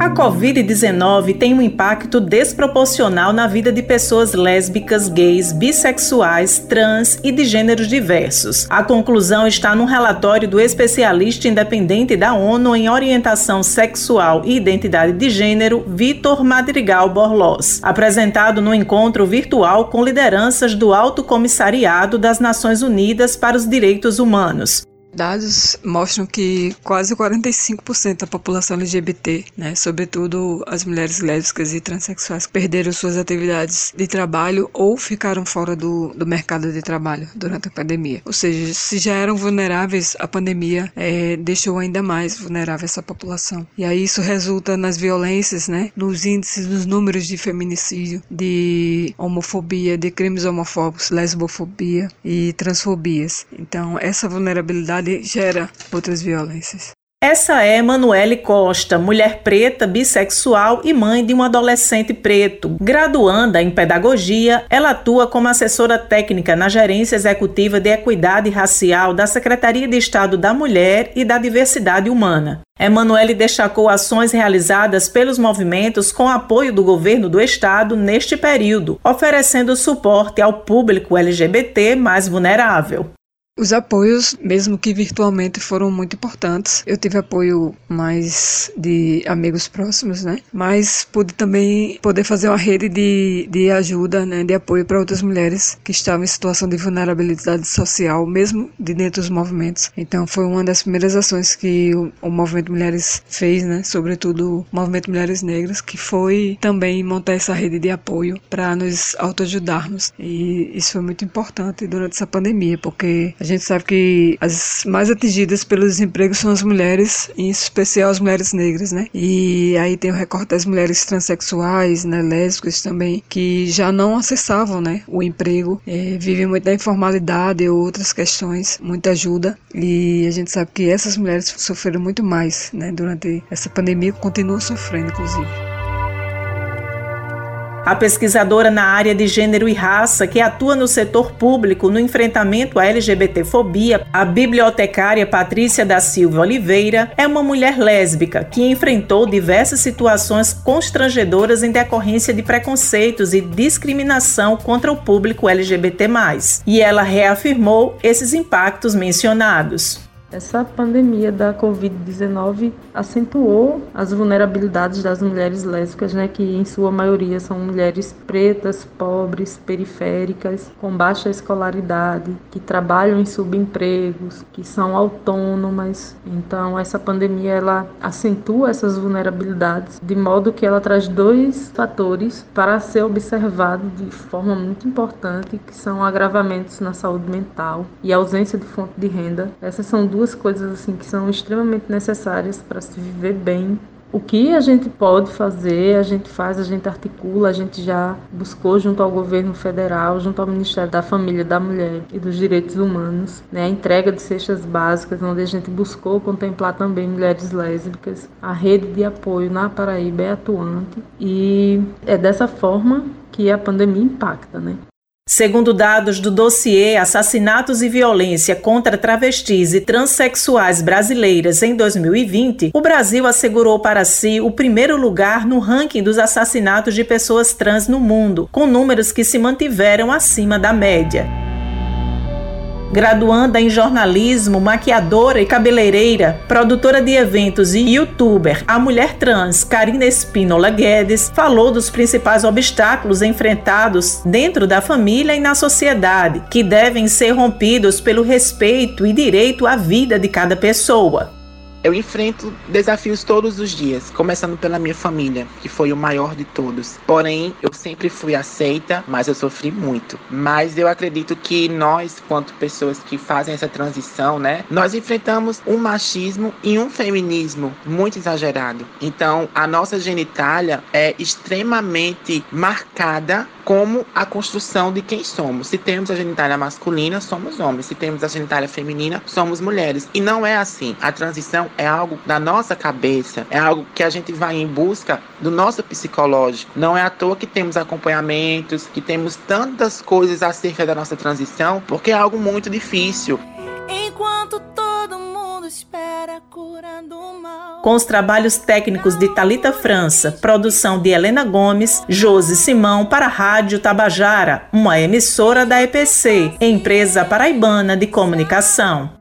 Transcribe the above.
A Covid-19 tem um impacto desproporcional na vida de pessoas lésbicas, gays, bissexuais, trans e de gêneros diversos. A conclusão está num relatório do especialista independente da ONU em orientação sexual e identidade de gênero, Vitor Madrigal Borlós, apresentado no encontro virtual com lideranças do Alto Comissariado das Nações Unidas para os Direitos Humanos. Dados mostram que quase 45% da população LGBT, né, sobretudo as mulheres lésbicas e transexuais, perderam suas atividades de trabalho ou ficaram fora do, do mercado de trabalho durante a pandemia. Ou seja, se já eram vulneráveis, a pandemia é, deixou ainda mais vulnerável essa população. E aí isso resulta nas violências, né, nos índices, nos números de feminicídio, de homofobia, de crimes homofóbicos, lesbofobia e transfobias. Então, essa vulnerabilidade gera outras violências. Essa é Manuele Costa, mulher preta, bissexual e mãe de um adolescente preto. Graduanda em pedagogia, ela atua como assessora técnica na Gerência Executiva de Equidade Racial da Secretaria de Estado da Mulher e da Diversidade Humana. Emanuele destacou ações realizadas pelos movimentos com apoio do governo do estado neste período, oferecendo suporte ao público LGBT mais vulnerável. Os apoios, mesmo que virtualmente, foram muito importantes. Eu tive apoio mais de amigos próximos, né? Mas pude também poder fazer uma rede de, de ajuda, né? De apoio para outras mulheres que estavam em situação de vulnerabilidade social, mesmo de dentro dos movimentos. Então foi uma das primeiras ações que o, o Movimento Mulheres fez, né? Sobretudo o Movimento Mulheres Negras, que foi também montar essa rede de apoio para nos autoajudarmos. E isso foi muito importante durante essa pandemia, porque a gente sabe que as mais atingidas pelo desemprego são as mulheres, em especial as mulheres negras, né? E aí tem o recorte das mulheres transexuais, né, lésbicas também, que já não acessavam, né, o emprego, é, vivem muito da informalidade e outras questões, muita ajuda. E a gente sabe que essas mulheres sofreram muito mais, né, durante essa pandemia, continuam sofrendo, inclusive. A pesquisadora na área de gênero e raça, que atua no setor público no enfrentamento à LGBTfobia, a bibliotecária Patrícia da Silva Oliveira, é uma mulher lésbica que enfrentou diversas situações constrangedoras em decorrência de preconceitos e discriminação contra o público LGBT. E ela reafirmou esses impactos mencionados. Essa pandemia da Covid-19 acentuou as vulnerabilidades das mulheres lésbicas, né, que em sua maioria são mulheres pretas, pobres, periféricas, com baixa escolaridade, que trabalham em subempregos, que são autônomas. Então, essa pandemia ela acentua essas vulnerabilidades, de modo que ela traz dois fatores para ser observado de forma muito importante, que são agravamentos na saúde mental e ausência de fonte de renda. Essas são duas duas coisas assim que são extremamente necessárias para se viver bem. O que a gente pode fazer, a gente faz, a gente articula, a gente já buscou junto ao governo federal, junto ao Ministério da Família, da Mulher e dos Direitos Humanos, né, a entrega de cestas básicas, onde a gente buscou contemplar também mulheres lésbicas. A rede de apoio na Paraíba é atuante e é dessa forma que a pandemia impacta, né? Segundo dados do dossiê Assassinatos e Violência contra Travestis e Transsexuais Brasileiras em 2020, o Brasil assegurou para si o primeiro lugar no ranking dos assassinatos de pessoas trans no mundo, com números que se mantiveram acima da média. Graduanda em jornalismo, maquiadora e cabeleireira, produtora de eventos e youtuber, a mulher trans Karina Espínola Guedes falou dos principais obstáculos enfrentados dentro da família e na sociedade, que devem ser rompidos pelo respeito e direito à vida de cada pessoa. Eu enfrento desafios todos os dias, começando pela minha família, que foi o maior de todos. Porém, eu sempre fui aceita, mas eu sofri muito. Mas eu acredito que nós, quanto pessoas que fazem essa transição, né, nós enfrentamos um machismo e um feminismo muito exagerado. Então, a nossa genitália é extremamente marcada como a construção de quem somos. Se temos a genitália masculina, somos homens. Se temos a genitália feminina, somos mulheres. E não é assim. A transição é algo da nossa cabeça, é algo que a gente vai em busca do nosso psicológico. Não é à toa que temos acompanhamentos, que temos tantas coisas acerca da nossa transição, porque é algo muito difícil. Enquanto todo mundo espera com os trabalhos técnicos de Talita França, produção de Helena Gomes, Josi Simão para a Rádio Tabajara, uma emissora da EPC, empresa paraibana de comunicação.